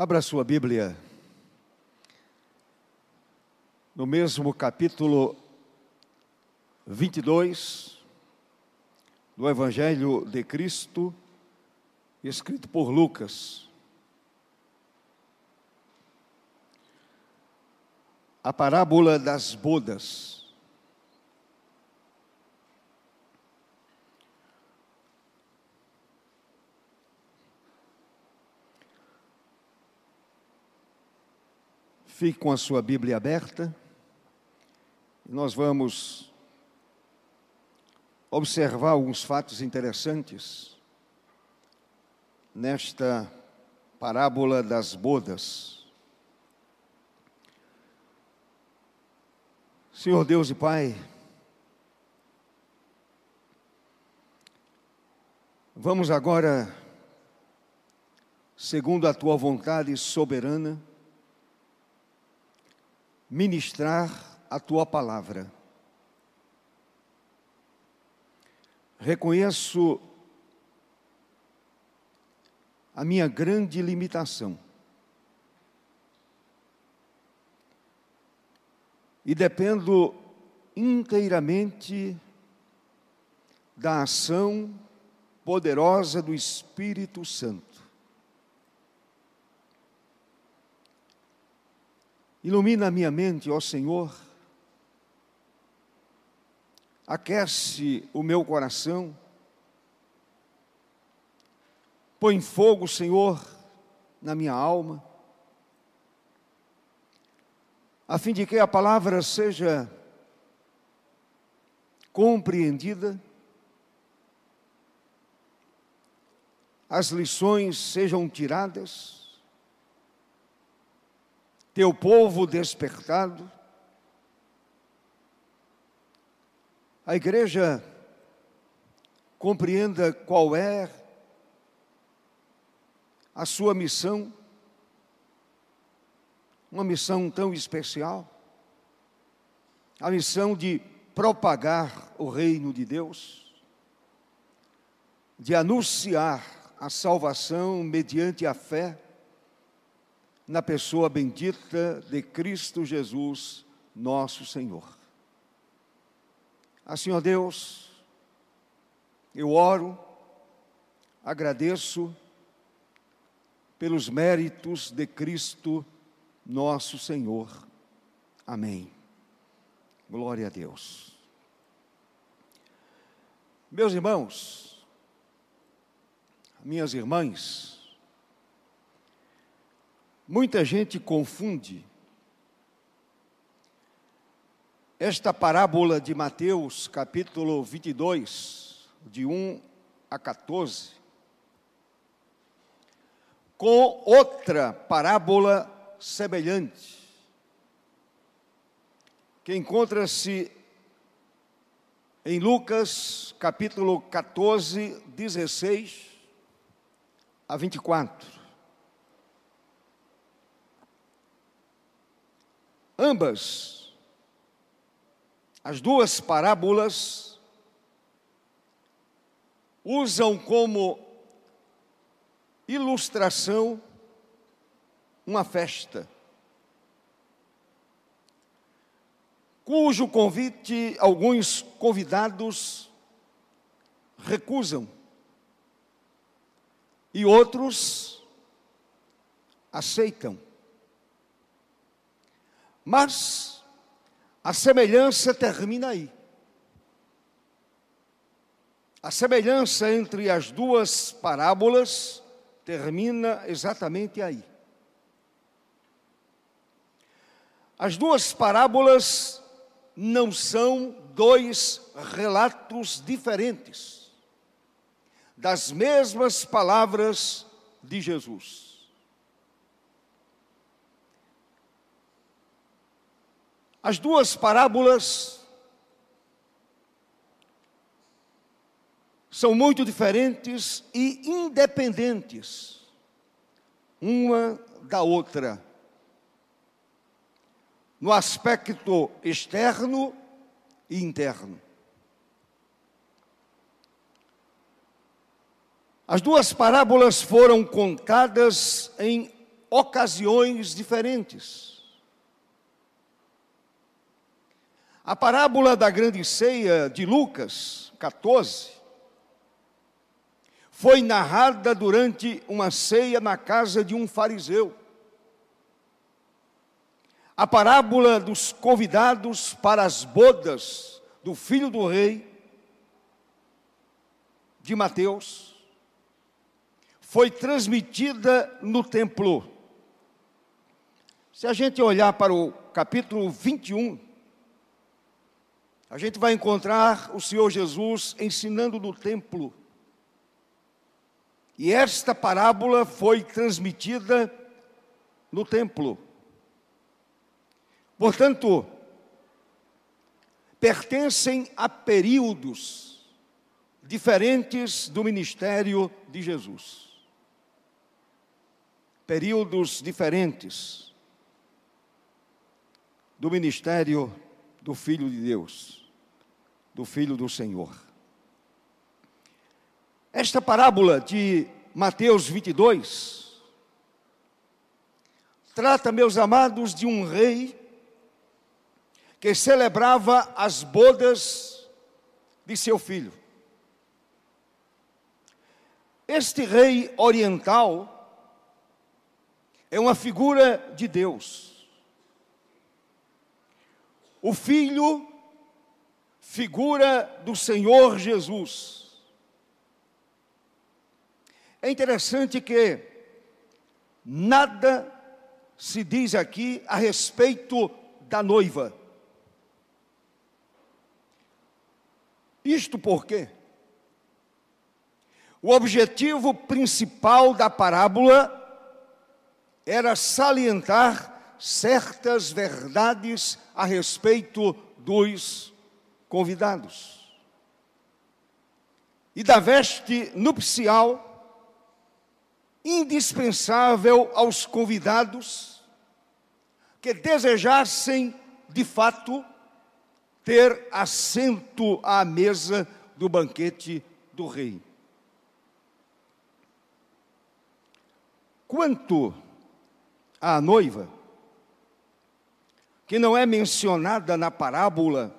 Abra sua Bíblia. No mesmo capítulo 22 do Evangelho de Cristo, escrito por Lucas. A parábola das bodas. Fique com a sua Bíblia aberta. Nós vamos observar alguns fatos interessantes nesta parábola das bodas. Senhor Deus e Pai, vamos agora, segundo a tua vontade soberana, ministrar a tua palavra. Reconheço a minha grande limitação. E dependo inteiramente da ação poderosa do Espírito Santo. Ilumina a minha mente, ó Senhor. Aquece o meu coração. Põe fogo, Senhor, na minha alma, a fim de que a palavra seja compreendida, as lições sejam tiradas, teu povo despertado. A igreja compreenda qual é a sua missão, uma missão tão especial, a missão de propagar o reino de Deus, de anunciar a salvação mediante a fé na pessoa bendita de Cristo Jesus, nosso Senhor. Assim, ó Deus, eu oro, agradeço pelos méritos de Cristo, nosso Senhor. Amém. Glória a Deus. Meus irmãos, minhas irmãs, Muita gente confunde esta parábola de Mateus, capítulo 22, de 1 a 14, com outra parábola semelhante, que encontra-se em Lucas, capítulo 14, 16 a 24. Ambas, as duas parábolas, usam como ilustração uma festa, cujo convite alguns convidados recusam e outros aceitam. Mas a semelhança termina aí. A semelhança entre as duas parábolas termina exatamente aí. As duas parábolas não são dois relatos diferentes das mesmas palavras de Jesus. As duas parábolas são muito diferentes e independentes uma da outra. No aspecto externo e interno. As duas parábolas foram contadas em ocasiões diferentes. A parábola da grande ceia de Lucas 14 foi narrada durante uma ceia na casa de um fariseu. A parábola dos convidados para as bodas do filho do rei, de Mateus, foi transmitida no templo. Se a gente olhar para o capítulo 21, a gente vai encontrar o Senhor Jesus ensinando no templo. E esta parábola foi transmitida no templo. Portanto, pertencem a períodos diferentes do ministério de Jesus. Períodos diferentes do ministério do Filho de Deus, do Filho do Senhor. Esta parábola de Mateus 22 trata, meus amados, de um rei que celebrava as bodas de seu filho. Este rei oriental é uma figura de Deus. O filho, figura do Senhor Jesus. É interessante que nada se diz aqui a respeito da noiva. Isto porque o objetivo principal da parábola era salientar certas verdades a respeito dos convidados. E da veste nupcial, indispensável aos convidados que desejassem, de fato, ter assento à mesa do banquete do rei. Quanto à noiva, que não é mencionada na parábola,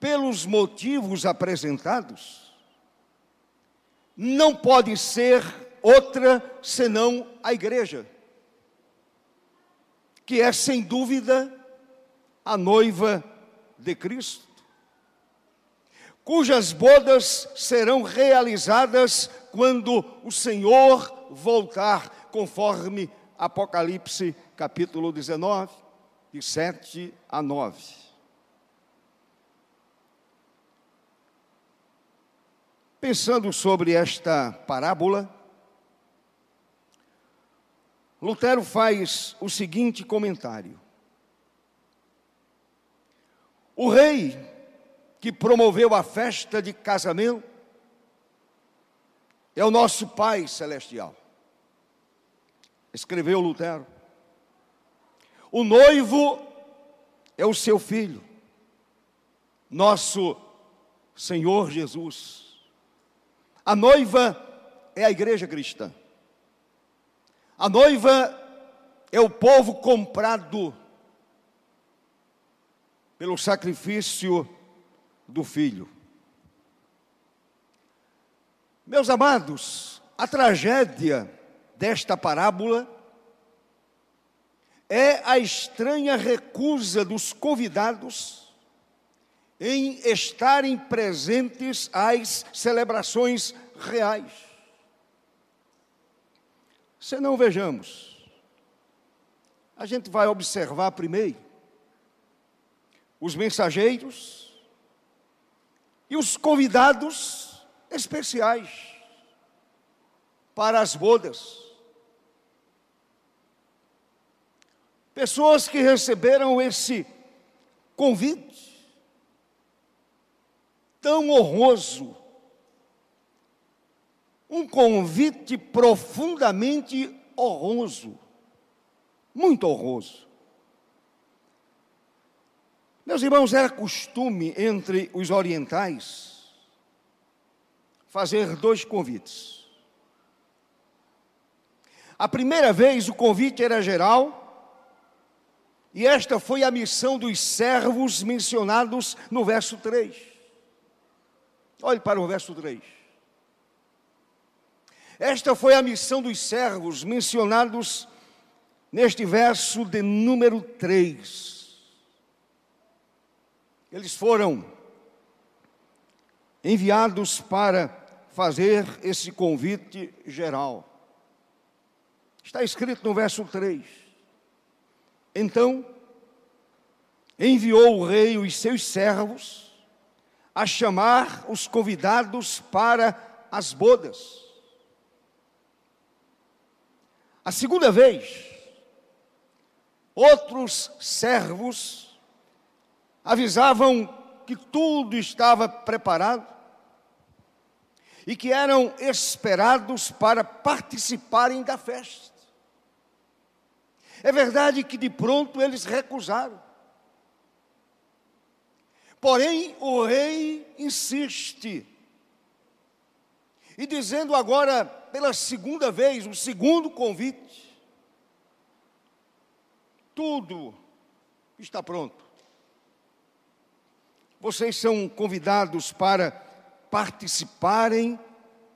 pelos motivos apresentados, não pode ser outra senão a igreja, que é sem dúvida a noiva de Cristo, cujas bodas serão realizadas quando o Senhor voltar, conforme Apocalipse capítulo 19, de 7 a 9. Pensando sobre esta parábola, Lutero faz o seguinte comentário: O rei que promoveu a festa de casamento é o nosso Pai Celestial. Escreveu Lutero. O noivo é o seu filho, nosso Senhor Jesus. A noiva é a igreja cristã. A noiva é o povo comprado pelo sacrifício do filho. Meus amados, a tragédia desta parábola é a estranha recusa dos convidados em estarem presentes às celebrações reais. Se não vejamos, a gente vai observar primeiro os mensageiros e os convidados especiais para as bodas. Pessoas que receberam esse convite tão honroso, um convite profundamente honroso, muito honroso. Meus irmãos, era costume entre os orientais fazer dois convites. A primeira vez o convite era geral, e esta foi a missão dos servos mencionados no verso 3. Olhe para o verso 3. Esta foi a missão dos servos mencionados neste verso de número 3. Eles foram enviados para fazer esse convite geral. Está escrito no verso 3. Então, enviou o rei os seus servos a chamar os convidados para as bodas. A segunda vez, outros servos avisavam que tudo estava preparado e que eram esperados para participarem da festa. É verdade que de pronto eles recusaram. Porém, o rei insiste. E dizendo agora, pela segunda vez, o segundo convite: tudo está pronto. Vocês são convidados para participarem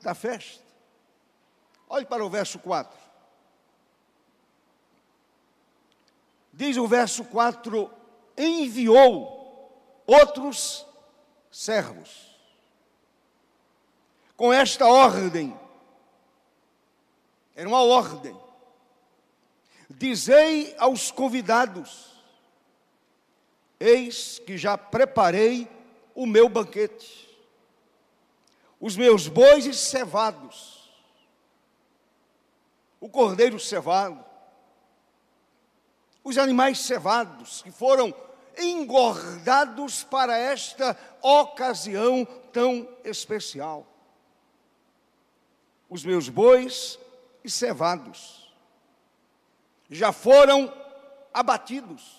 da festa. Olhe para o verso 4. Diz o verso 4: enviou outros servos. Com esta ordem, era uma ordem. Dizei aos convidados: Eis que já preparei o meu banquete, os meus bois cevados, o cordeiro cevado, os animais cevados que foram engordados para esta ocasião tão especial. Os meus bois e cevados já foram abatidos,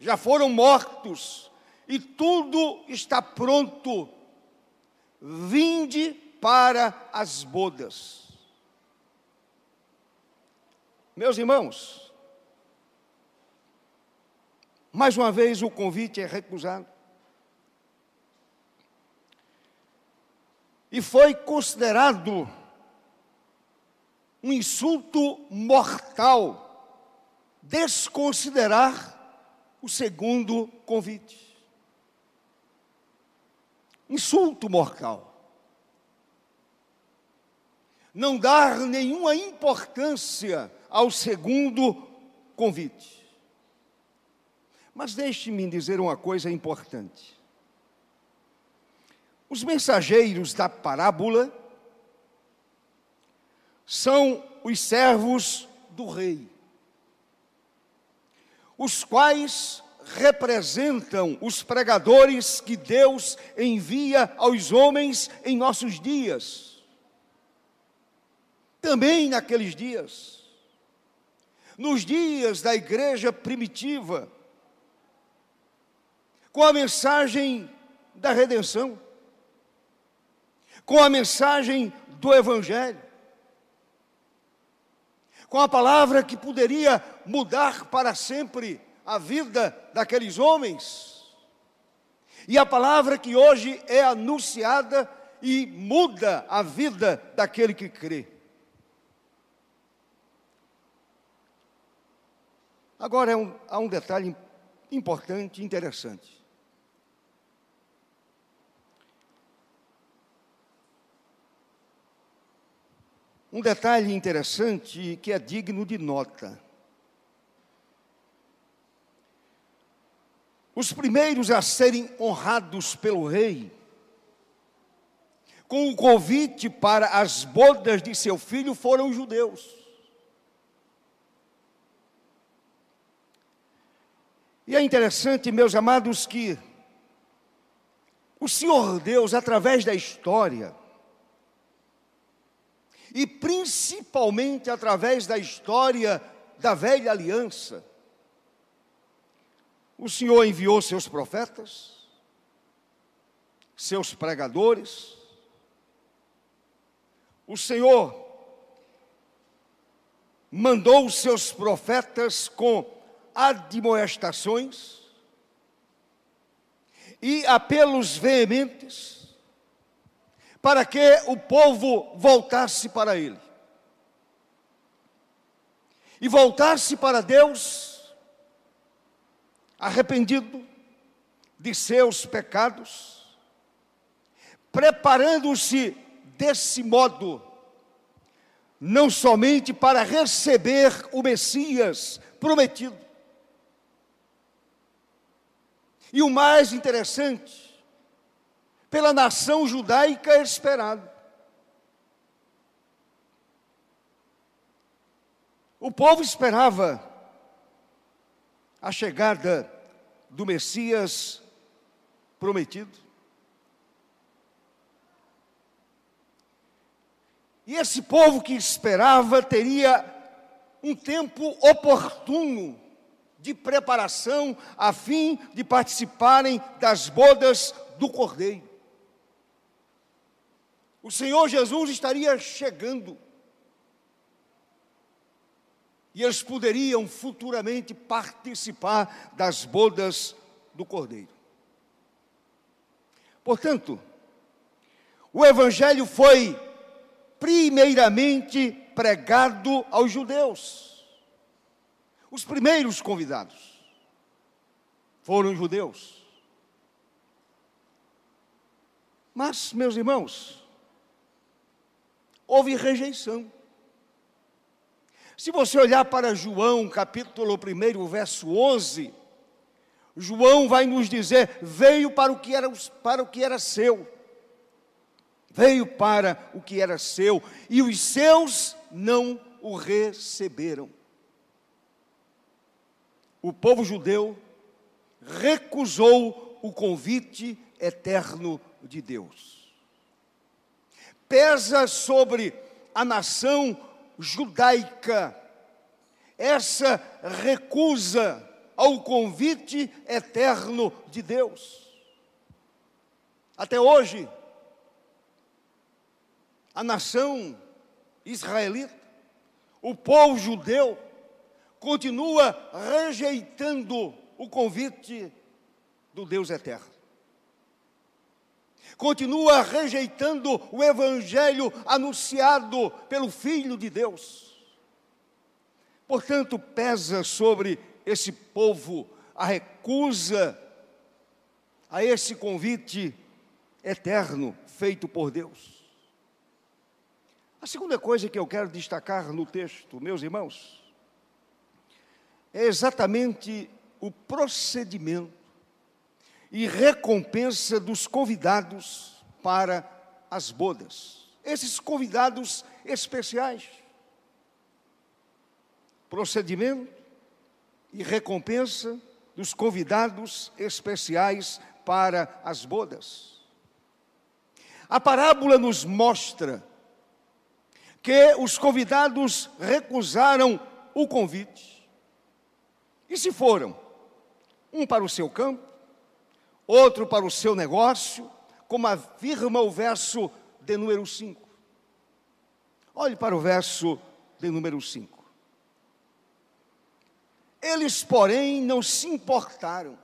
já foram mortos, e tudo está pronto. Vinde para as bodas. Meus irmãos, mais uma vez o convite é recusado. E foi considerado um insulto mortal desconsiderar o segundo convite. Insulto mortal. Não dar nenhuma importância ao segundo convite. Mas deixe-me dizer uma coisa importante. Os mensageiros da parábola são os servos do rei, os quais representam os pregadores que Deus envia aos homens em nossos dias. Também naqueles dias, nos dias da igreja primitiva, com a mensagem da redenção, com a mensagem do Evangelho, com a palavra que poderia mudar para sempre a vida daqueles homens, e a palavra que hoje é anunciada e muda a vida daquele que crê. Agora, é um, há um detalhe importante, interessante. Um detalhe interessante que é digno de nota. Os primeiros a serem honrados pelo rei, com o convite para as bodas de seu filho, foram os judeus. E é interessante, meus amados, que o Senhor Deus, através da história, e principalmente através da história da velha aliança. O Senhor enviou seus profetas, seus pregadores, o Senhor mandou os seus profetas com admoestações e apelos veementes para que o povo voltasse para ele. E voltasse para Deus arrependido de seus pecados, preparando-se desse modo não somente para receber o Messias prometido. E o mais interessante, pela nação judaica esperado. O povo esperava a chegada do Messias prometido. E esse povo que esperava teria um tempo oportuno de preparação a fim de participarem das bodas do Cordeiro. O Senhor Jesus estaria chegando. E eles poderiam futuramente participar das bodas do Cordeiro. Portanto, o Evangelho foi primeiramente pregado aos judeus. Os primeiros convidados foram judeus. Mas, meus irmãos, houve rejeição. Se você olhar para João, capítulo 1, verso 11, João vai nos dizer: veio para o que era, para o que era seu veio para o que era seu e os seus não o receberam. O povo judeu recusou o convite eterno de Deus. Pesa sobre a nação judaica essa recusa ao convite eterno de Deus. Até hoje, a nação israelita, o povo judeu, continua rejeitando o convite do Deus eterno. Continua rejeitando o evangelho anunciado pelo Filho de Deus. Portanto, pesa sobre esse povo a recusa a esse convite eterno feito por Deus. A segunda coisa que eu quero destacar no texto, meus irmãos, é exatamente o procedimento e recompensa dos convidados para as bodas. Esses convidados especiais. Procedimento e recompensa dos convidados especiais para as bodas. A parábola nos mostra que os convidados recusaram o convite. E se foram? Um para o seu campo, outro para o seu negócio, como afirma o verso de número 5. Olhe para o verso de número 5. Eles, porém, não se importaram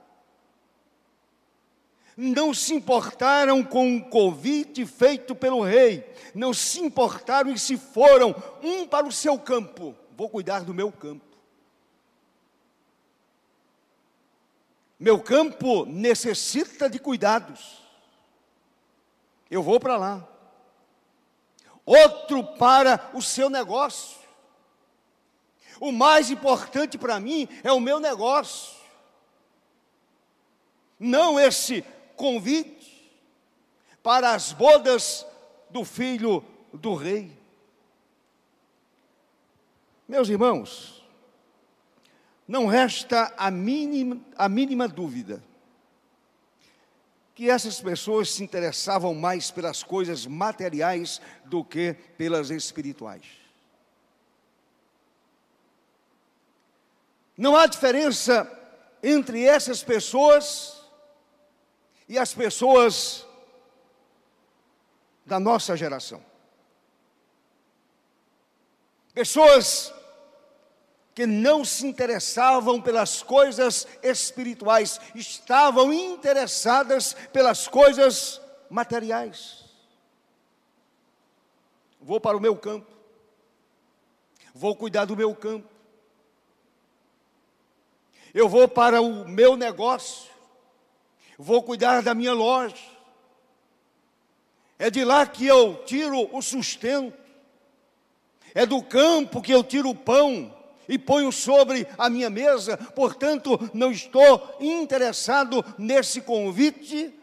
não se importaram com o convite feito pelo rei, não se importaram e se foram, um para o seu campo, vou cuidar do meu campo. Meu campo necessita de cuidados, eu vou para lá. Outro para o seu negócio. O mais importante para mim é o meu negócio. Não esse convite para as bodas do filho do rei. Meus irmãos, não resta a mínima, a mínima dúvida que essas pessoas se interessavam mais pelas coisas materiais do que pelas espirituais. Não há diferença entre essas pessoas e as pessoas da nossa geração. Pessoas que não se interessavam pelas coisas espirituais, estavam interessadas pelas coisas materiais. Vou para o meu campo, vou cuidar do meu campo, eu vou para o meu negócio, vou cuidar da minha loja, é de lá que eu tiro o sustento, é do campo que eu tiro o pão, e ponho sobre a minha mesa, portanto, não estou interessado nesse convite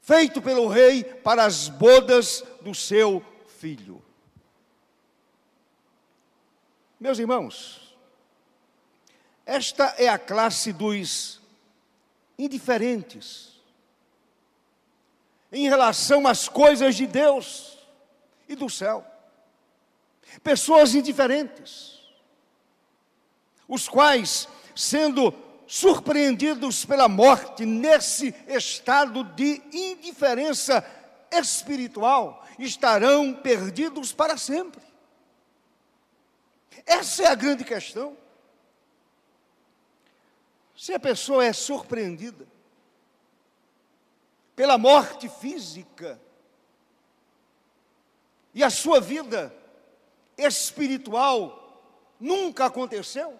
feito pelo rei para as bodas do seu filho. Meus irmãos, esta é a classe dos indiferentes em relação às coisas de Deus e do céu. Pessoas indiferentes os quais, sendo surpreendidos pela morte nesse estado de indiferença espiritual, estarão perdidos para sempre. Essa é a grande questão. Se a pessoa é surpreendida pela morte física e a sua vida espiritual nunca aconteceu,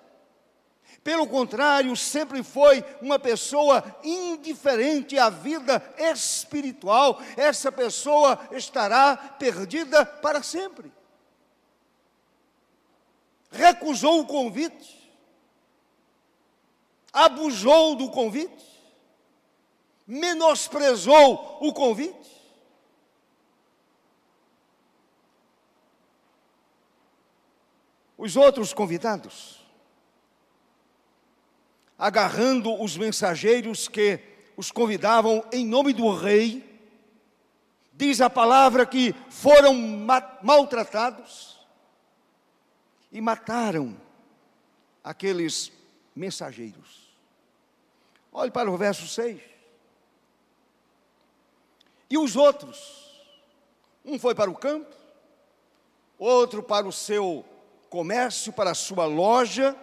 pelo contrário, sempre foi uma pessoa indiferente à vida espiritual. Essa pessoa estará perdida para sempre. Recusou o convite, abusou do convite, menosprezou o convite. Os outros convidados agarrando os mensageiros que os convidavam em nome do rei. Diz a palavra que foram maltratados e mataram aqueles mensageiros. Olhe para o verso 6. E os outros? Um foi para o campo, outro para o seu comércio, para a sua loja,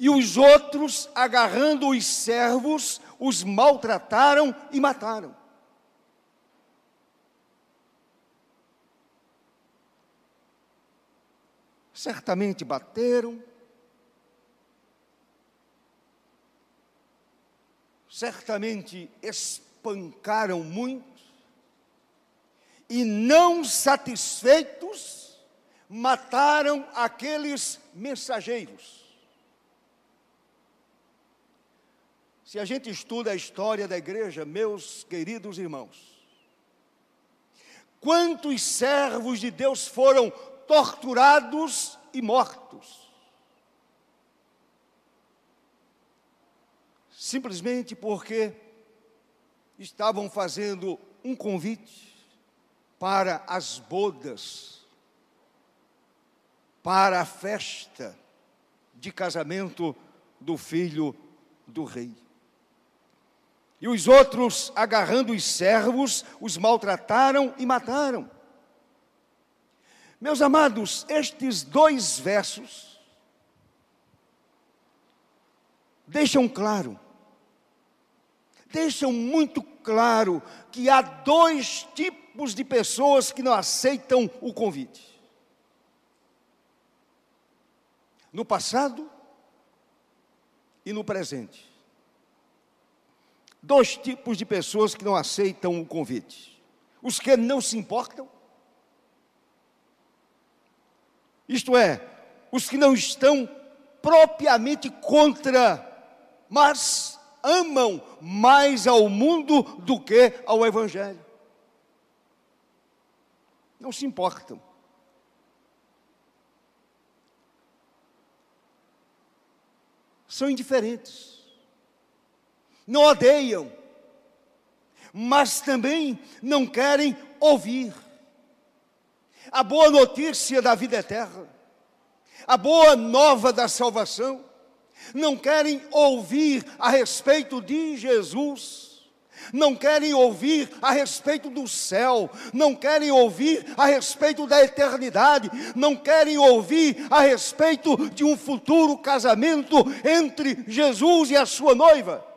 e os outros, agarrando os servos, os maltrataram e mataram. Certamente bateram, certamente espancaram muitos, e não satisfeitos, mataram aqueles mensageiros. Se a gente estuda a história da igreja, meus queridos irmãos, quantos servos de Deus foram torturados e mortos? Simplesmente porque estavam fazendo um convite para as bodas, para a festa de casamento do filho do rei. E os outros, agarrando os servos, os maltrataram e mataram. Meus amados, estes dois versos deixam claro, deixam muito claro que há dois tipos de pessoas que não aceitam o convite. No passado e no presente dois tipos de pessoas que não aceitam o convite: os que não se importam, isto é, os que não estão propriamente contra, mas amam mais ao mundo do que ao Evangelho. Não se importam. São indiferentes não odeiam, mas também não querem ouvir a boa notícia da vida eterna, a boa nova da salvação, não querem ouvir a respeito de Jesus, não querem ouvir a respeito do céu, não querem ouvir a respeito da eternidade, não querem ouvir a respeito de um futuro casamento entre Jesus e a sua noiva.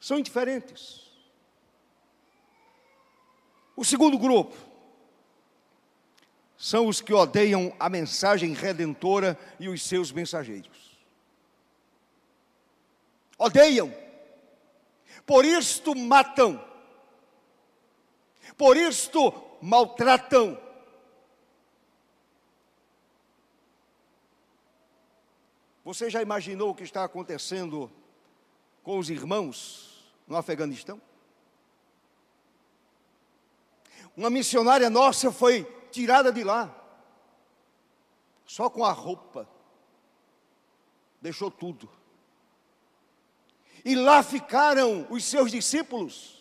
São indiferentes. O segundo grupo são os que odeiam a mensagem redentora e os seus mensageiros. Odeiam por isto matam, por isto maltratam. Você já imaginou o que está acontecendo com os irmãos no Afeganistão? Uma missionária nossa foi tirada de lá, só com a roupa, deixou tudo. E lá ficaram os seus discípulos.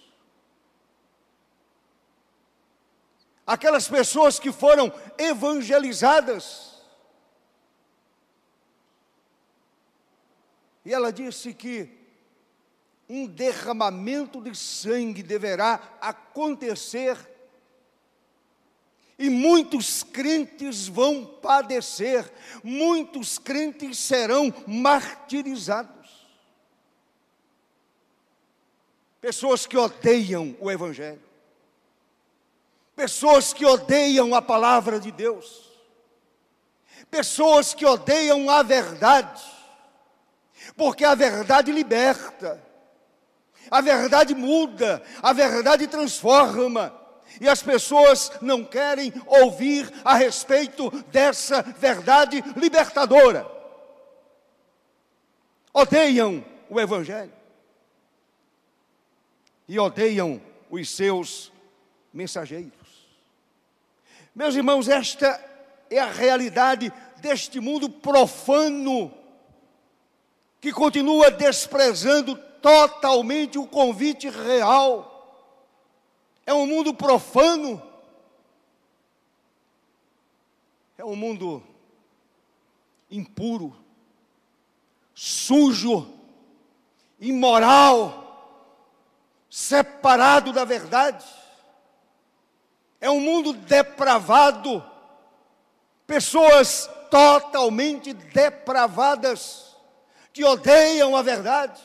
Aquelas pessoas que foram evangelizadas. E ela disse que um derramamento de sangue deverá acontecer. E muitos crentes vão padecer, muitos crentes serão martirizados. pessoas que odeiam o Evangelho, pessoas que odeiam a palavra de Deus, pessoas que odeiam a verdade, porque a verdade liberta, a verdade muda, a verdade transforma. E as pessoas não querem ouvir a respeito dessa verdade libertadora. Odeiam o Evangelho e odeiam os seus mensageiros. Meus irmãos, esta é a realidade deste mundo profano, que continua desprezando totalmente o convite real. É um mundo profano, é um mundo impuro, sujo, imoral, separado da verdade. É um mundo depravado, pessoas totalmente depravadas, que odeiam a verdade,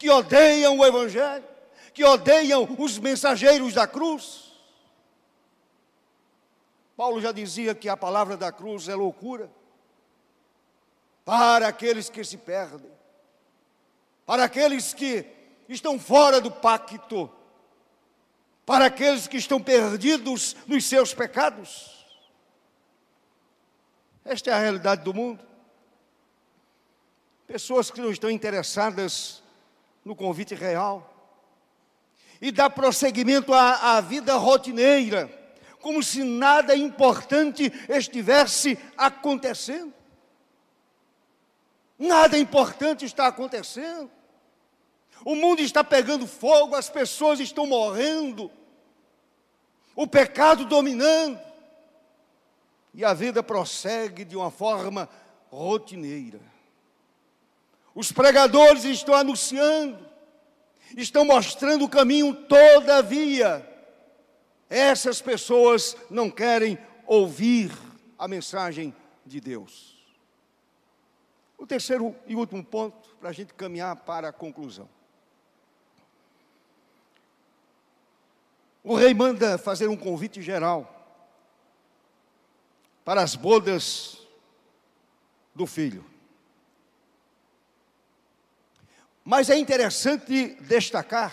que odeiam o Evangelho, que odeiam os mensageiros da cruz. Paulo já dizia que a palavra da cruz é loucura para aqueles que se perdem, para aqueles que estão fora do pacto, para aqueles que estão perdidos nos seus pecados. Esta é a realidade do mundo. Pessoas que não estão interessadas no convite real e dá prosseguimento à, à vida rotineira, como se nada importante estivesse acontecendo. Nada importante está acontecendo. O mundo está pegando fogo, as pessoas estão morrendo, o pecado dominando, e a vida prossegue de uma forma rotineira. Os pregadores estão anunciando, estão mostrando o caminho, todavia, essas pessoas não querem ouvir a mensagem de Deus. O terceiro e último ponto, para a gente caminhar para a conclusão. O rei manda fazer um convite geral para as bodas do filho. Mas é interessante destacar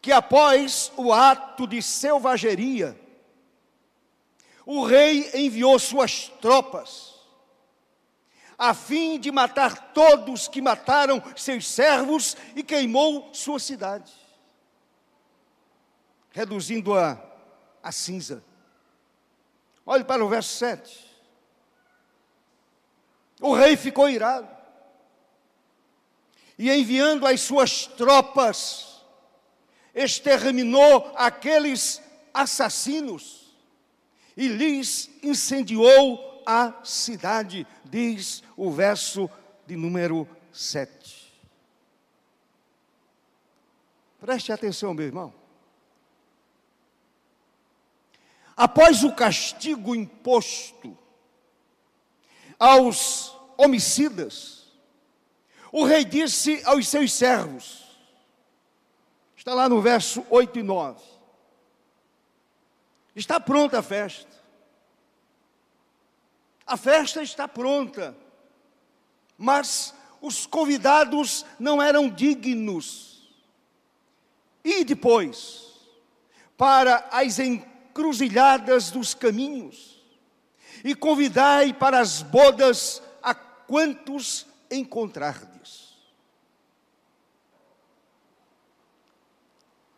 que após o ato de selvageria, o rei enviou suas tropas a fim de matar todos que mataram seus servos e queimou sua cidade reduzindo-a a cinza. Olhe para o verso 7. O rei ficou irado. E enviando as suas tropas, exterminou aqueles assassinos e lhes incendiou a cidade, diz o verso de número 7. Preste atenção, meu irmão. Após o castigo imposto aos homicidas, o rei disse aos seus servos, está lá no verso 8 e 9: Está pronta a festa. A festa está pronta, mas os convidados não eram dignos. E depois, para as encruzilhadas dos caminhos, e convidai para as bodas a quantos encontrardes.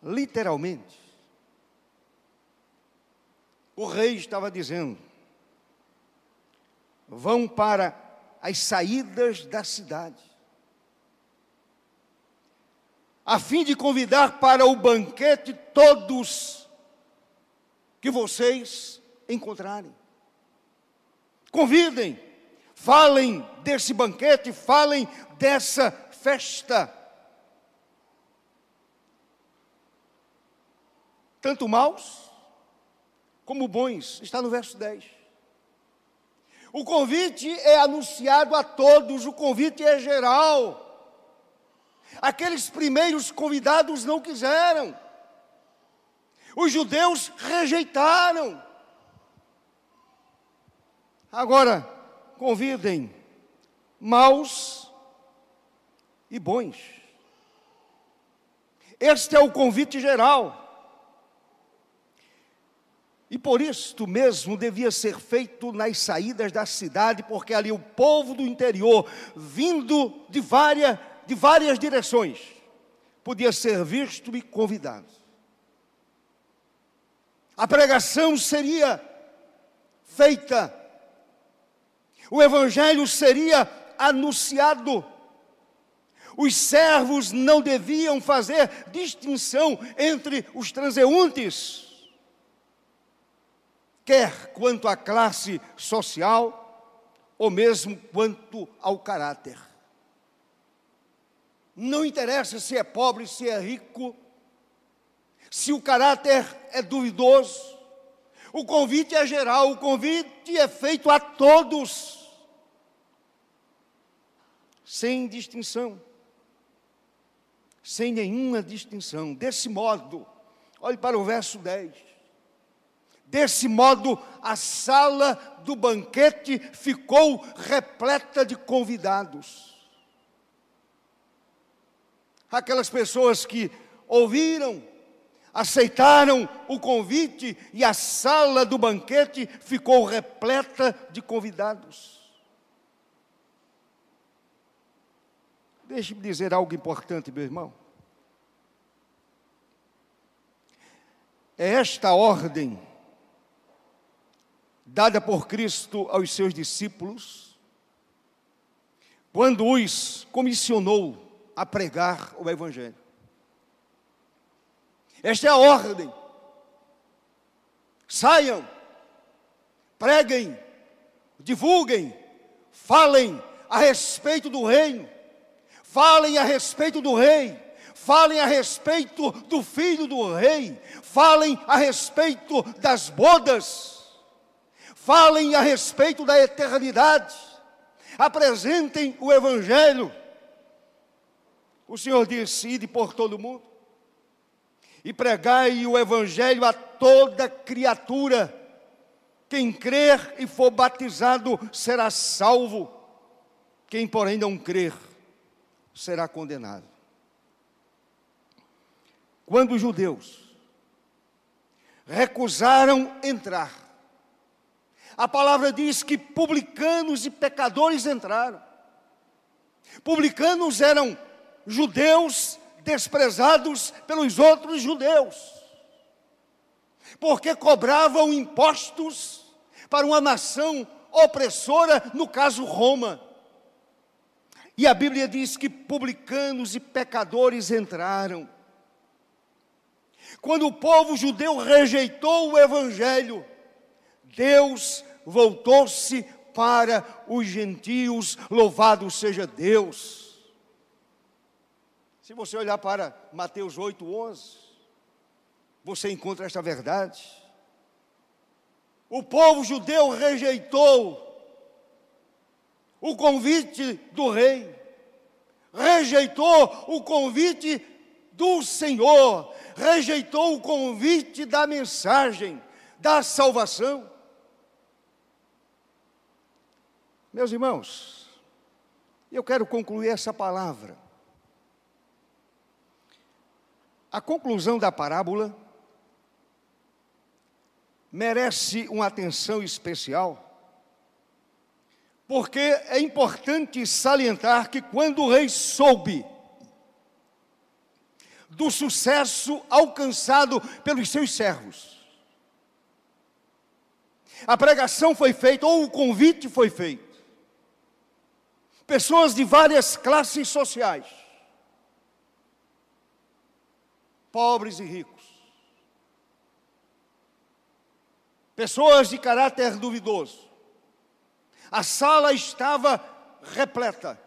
Literalmente, o rei estava dizendo: vão para as saídas da cidade, a fim de convidar para o banquete todos que vocês encontrarem. Convidem, falem desse banquete, falem dessa festa. Tanto maus como bons, está no verso 10. O convite é anunciado a todos, o convite é geral. Aqueles primeiros convidados não quiseram. Os judeus rejeitaram. Agora, convidem maus e bons. Este é o convite geral. E por isto mesmo devia ser feito nas saídas da cidade, porque ali o povo do interior, vindo de várias, de várias direções, podia ser visto e convidado. A pregação seria feita, o evangelho seria anunciado. Os servos não deviam fazer distinção entre os transeuntes quer quanto à classe social, ou mesmo quanto ao caráter. Não interessa se é pobre, se é rico, se o caráter é duvidoso, o convite é geral, o convite é feito a todos, sem distinção, sem nenhuma distinção. Desse modo, olhe para o verso 10. Desse modo, a sala do banquete ficou repleta de convidados. Aquelas pessoas que ouviram, aceitaram o convite e a sala do banquete ficou repleta de convidados. Deixe-me dizer algo importante, meu irmão. É esta ordem dada por Cristo aos seus discípulos, quando os comissionou a pregar o Evangelho. Esta é a ordem. Saiam, preguem, divulguem, falem a respeito do reino, falem a respeito do rei, falem a respeito do filho do rei, falem a respeito das bodas. Falem a respeito da eternidade, apresentem o Evangelho. O Senhor disse: Ide por todo mundo e pregai o Evangelho a toda criatura. Quem crer e for batizado será salvo, quem, porém, não crer será condenado. Quando os judeus recusaram entrar a palavra diz que publicanos e pecadores entraram. Publicanos eram judeus desprezados pelos outros judeus, porque cobravam impostos para uma nação opressora, no caso Roma. E a Bíblia diz que publicanos e pecadores entraram. Quando o povo judeu rejeitou o evangelho, Deus voltou-se para os gentios, louvado seja Deus. Se você olhar para Mateus 8, 11, você encontra esta verdade. O povo judeu rejeitou o convite do rei, rejeitou o convite do Senhor, rejeitou o convite da mensagem da salvação. Meus irmãos, eu quero concluir essa palavra. A conclusão da parábola merece uma atenção especial, porque é importante salientar que quando o rei soube do sucesso alcançado pelos seus servos, a pregação foi feita, ou o convite foi feito, pessoas de várias classes sociais, pobres e ricos, pessoas de caráter duvidoso. A sala estava repleta.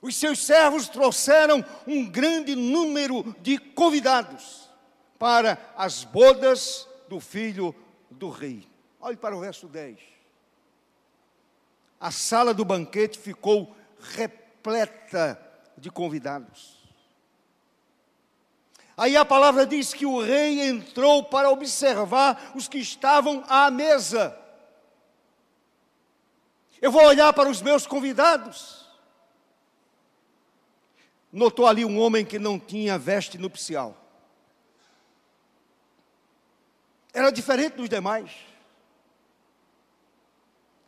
Os seus servos trouxeram um grande número de convidados para as bodas do filho do rei. Olhe para o verso 10. A sala do banquete ficou repleta de convidados. Aí a palavra diz que o rei entrou para observar os que estavam à mesa. Eu vou olhar para os meus convidados. Notou ali um homem que não tinha veste nupcial. Era diferente dos demais.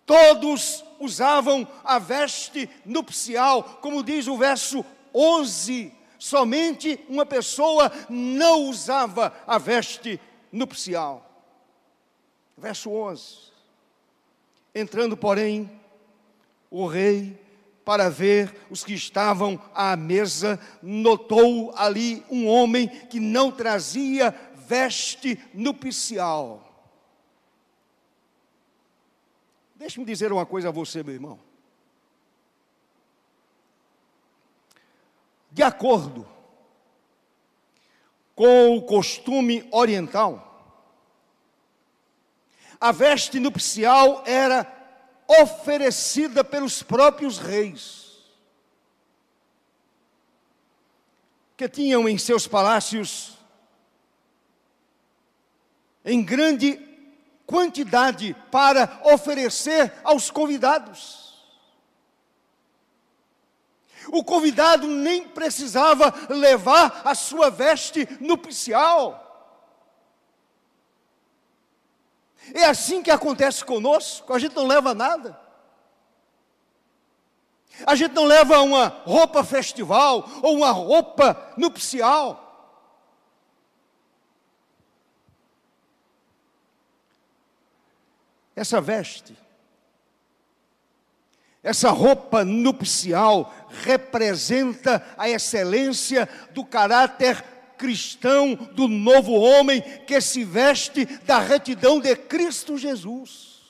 Todos usavam a veste nupcial, como diz o verso 11 somente uma pessoa não usava a veste nupcial. Verso 11. Entrando, porém, o rei, para ver os que estavam à mesa, notou ali um homem que não trazia veste nupcial. Deixe-me dizer uma coisa a você, meu irmão. De acordo com o costume oriental, a veste nupcial era oferecida pelos próprios reis, que tinham em seus palácios, em grande quantidade, para oferecer aos convidados. O convidado nem precisava levar a sua veste nupcial. É assim que acontece conosco, a gente não leva nada. A gente não leva uma roupa festival ou uma roupa nupcial. Essa veste essa roupa nupcial representa a excelência do caráter cristão do novo homem que se veste da retidão de Cristo Jesus.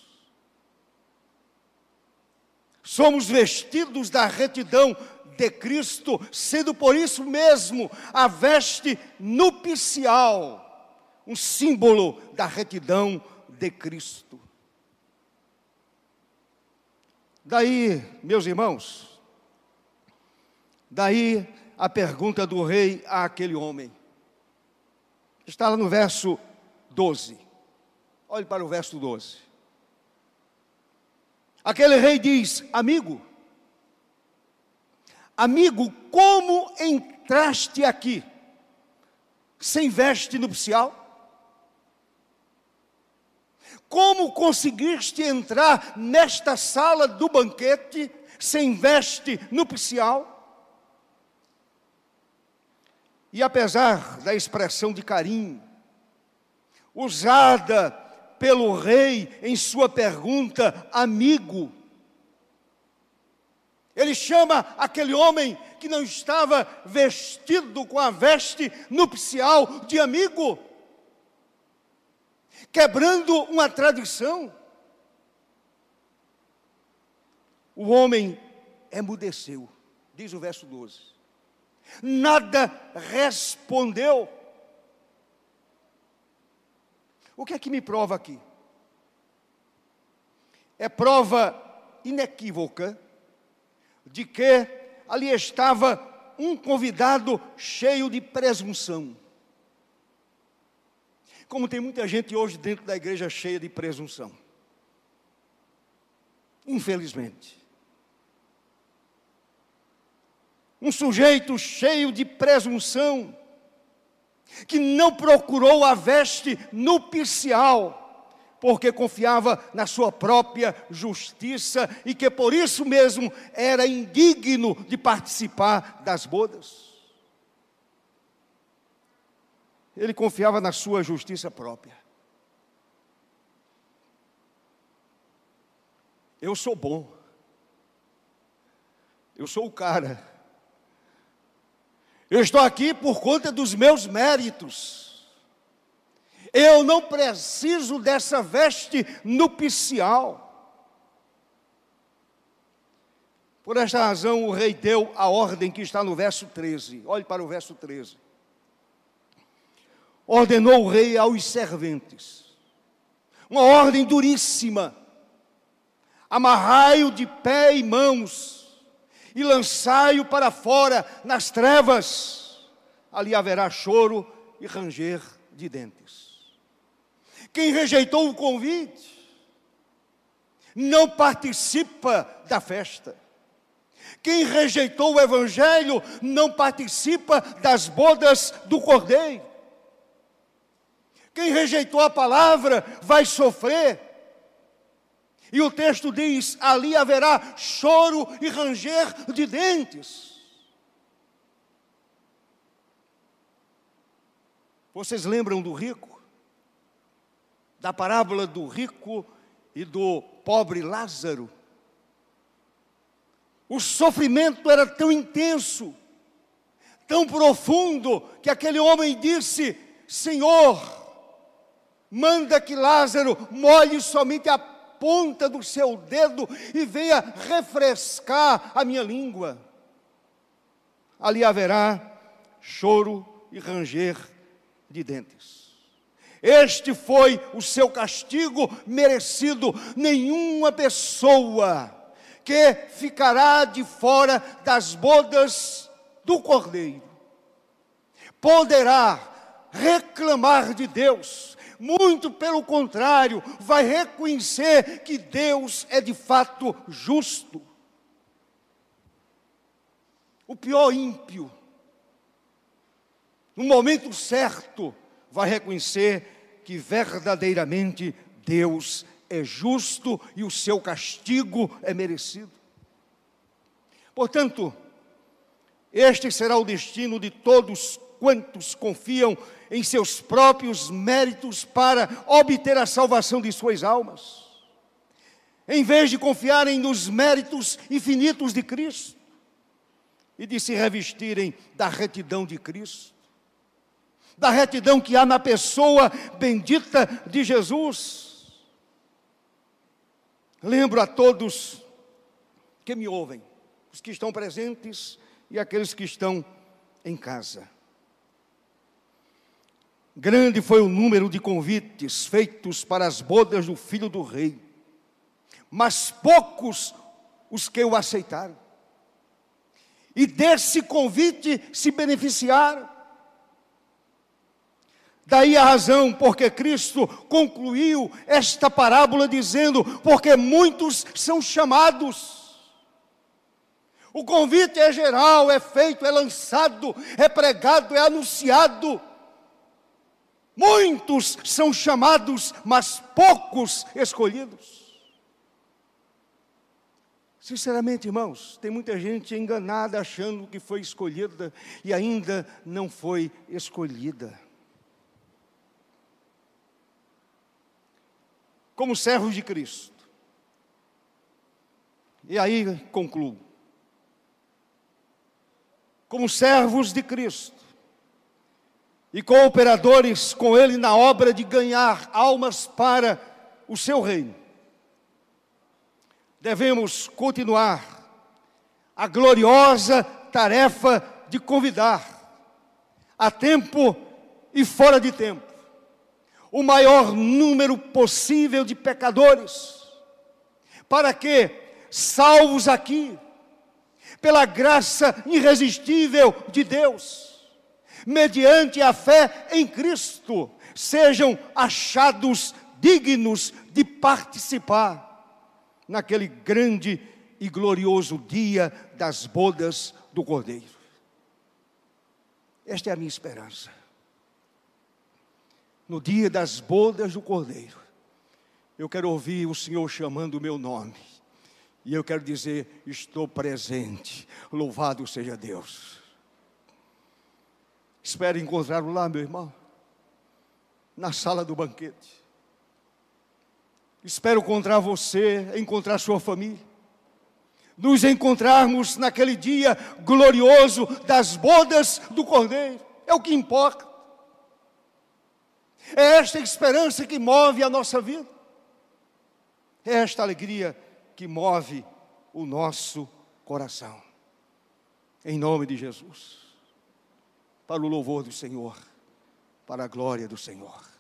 Somos vestidos da retidão de Cristo, sendo por isso mesmo a veste nupcial, um símbolo da retidão de Cristo. Daí, meus irmãos, daí a pergunta do rei àquele homem. Está lá no verso 12. Olhe para o verso 12. Aquele rei diz: Amigo, amigo, como entraste aqui sem veste nupcial? Como conseguiste entrar nesta sala do banquete sem veste nupcial? E apesar da expressão de carinho usada pelo rei em sua pergunta, amigo, ele chama aquele homem que não estava vestido com a veste nupcial de amigo quebrando uma tradição. O homem emudeceu. diz o verso 12. Nada respondeu. O que é que me prova aqui? É prova inequívoca de que ali estava um convidado cheio de presunção. Como tem muita gente hoje dentro da igreja cheia de presunção. Infelizmente. Um sujeito cheio de presunção, que não procurou a veste nupcial, porque confiava na sua própria justiça e que por isso mesmo era indigno de participar das bodas. Ele confiava na sua justiça própria. Eu sou bom. Eu sou o cara. Eu estou aqui por conta dos meus méritos. Eu não preciso dessa veste nupcial. Por esta razão, o rei deu a ordem que está no verso 13. Olhe para o verso 13. Ordenou o rei aos serventes, uma ordem duríssima: amarrai-o de pé e mãos, e lançai-o para fora nas trevas, ali haverá choro e ranger de dentes. Quem rejeitou o convite não participa da festa. Quem rejeitou o evangelho não participa das bodas do cordeiro. Quem rejeitou a palavra vai sofrer. E o texto diz: ali haverá choro e ranger de dentes. Vocês lembram do rico? da parábola do rico e do pobre Lázaro. O sofrimento era tão intenso, tão profundo, que aquele homem disse: Senhor, manda que Lázaro molhe somente a ponta do seu dedo e venha refrescar a minha língua. Ali haverá choro e ranger de dentes. Este foi o seu castigo merecido. Nenhuma pessoa que ficará de fora das bodas do cordeiro poderá reclamar de Deus. Muito pelo contrário, vai reconhecer que Deus é de fato justo. O pior ímpio, no momento certo, vai reconhecer que verdadeiramente Deus é justo e o seu castigo é merecido. Portanto, este será o destino de todos quantos confiam em seus próprios méritos para obter a salvação de suas almas. Em vez de confiarem nos méritos infinitos de Cristo e de se revestirem da retidão de Cristo da retidão que há na pessoa bendita de Jesus. Lembro a todos que me ouvem, os que estão presentes e aqueles que estão em casa. Grande foi o número de convites feitos para as bodas do filho do rei, mas poucos os que o aceitaram. E desse convite se beneficiaram. Daí a razão porque Cristo concluiu esta parábola dizendo: porque muitos são chamados. O convite é geral, é feito, é lançado, é pregado, é anunciado. Muitos são chamados, mas poucos escolhidos. Sinceramente, irmãos, tem muita gente enganada achando que foi escolhida e ainda não foi escolhida. como servos de Cristo. E aí concluo. Como servos de Cristo e cooperadores com Ele na obra de ganhar almas para o seu reino, devemos continuar a gloriosa tarefa de convidar, a tempo e fora de tempo, o maior número possível de pecadores, para que, salvos aqui, pela graça irresistível de Deus, mediante a fé em Cristo, sejam achados dignos de participar naquele grande e glorioso dia das bodas do Cordeiro. Esta é a minha esperança. No dia das bodas do Cordeiro, eu quero ouvir o Senhor chamando o meu nome. E eu quero dizer: estou presente. Louvado seja Deus. Espero encontrá-lo lá, meu irmão, na sala do banquete. Espero encontrar você, encontrar sua família nos encontrarmos naquele dia glorioso das bodas do Cordeiro. É o que importa. É esta esperança que move a nossa vida. É esta alegria que move o nosso coração. Em nome de Jesus. Para o louvor do Senhor, para a glória do Senhor.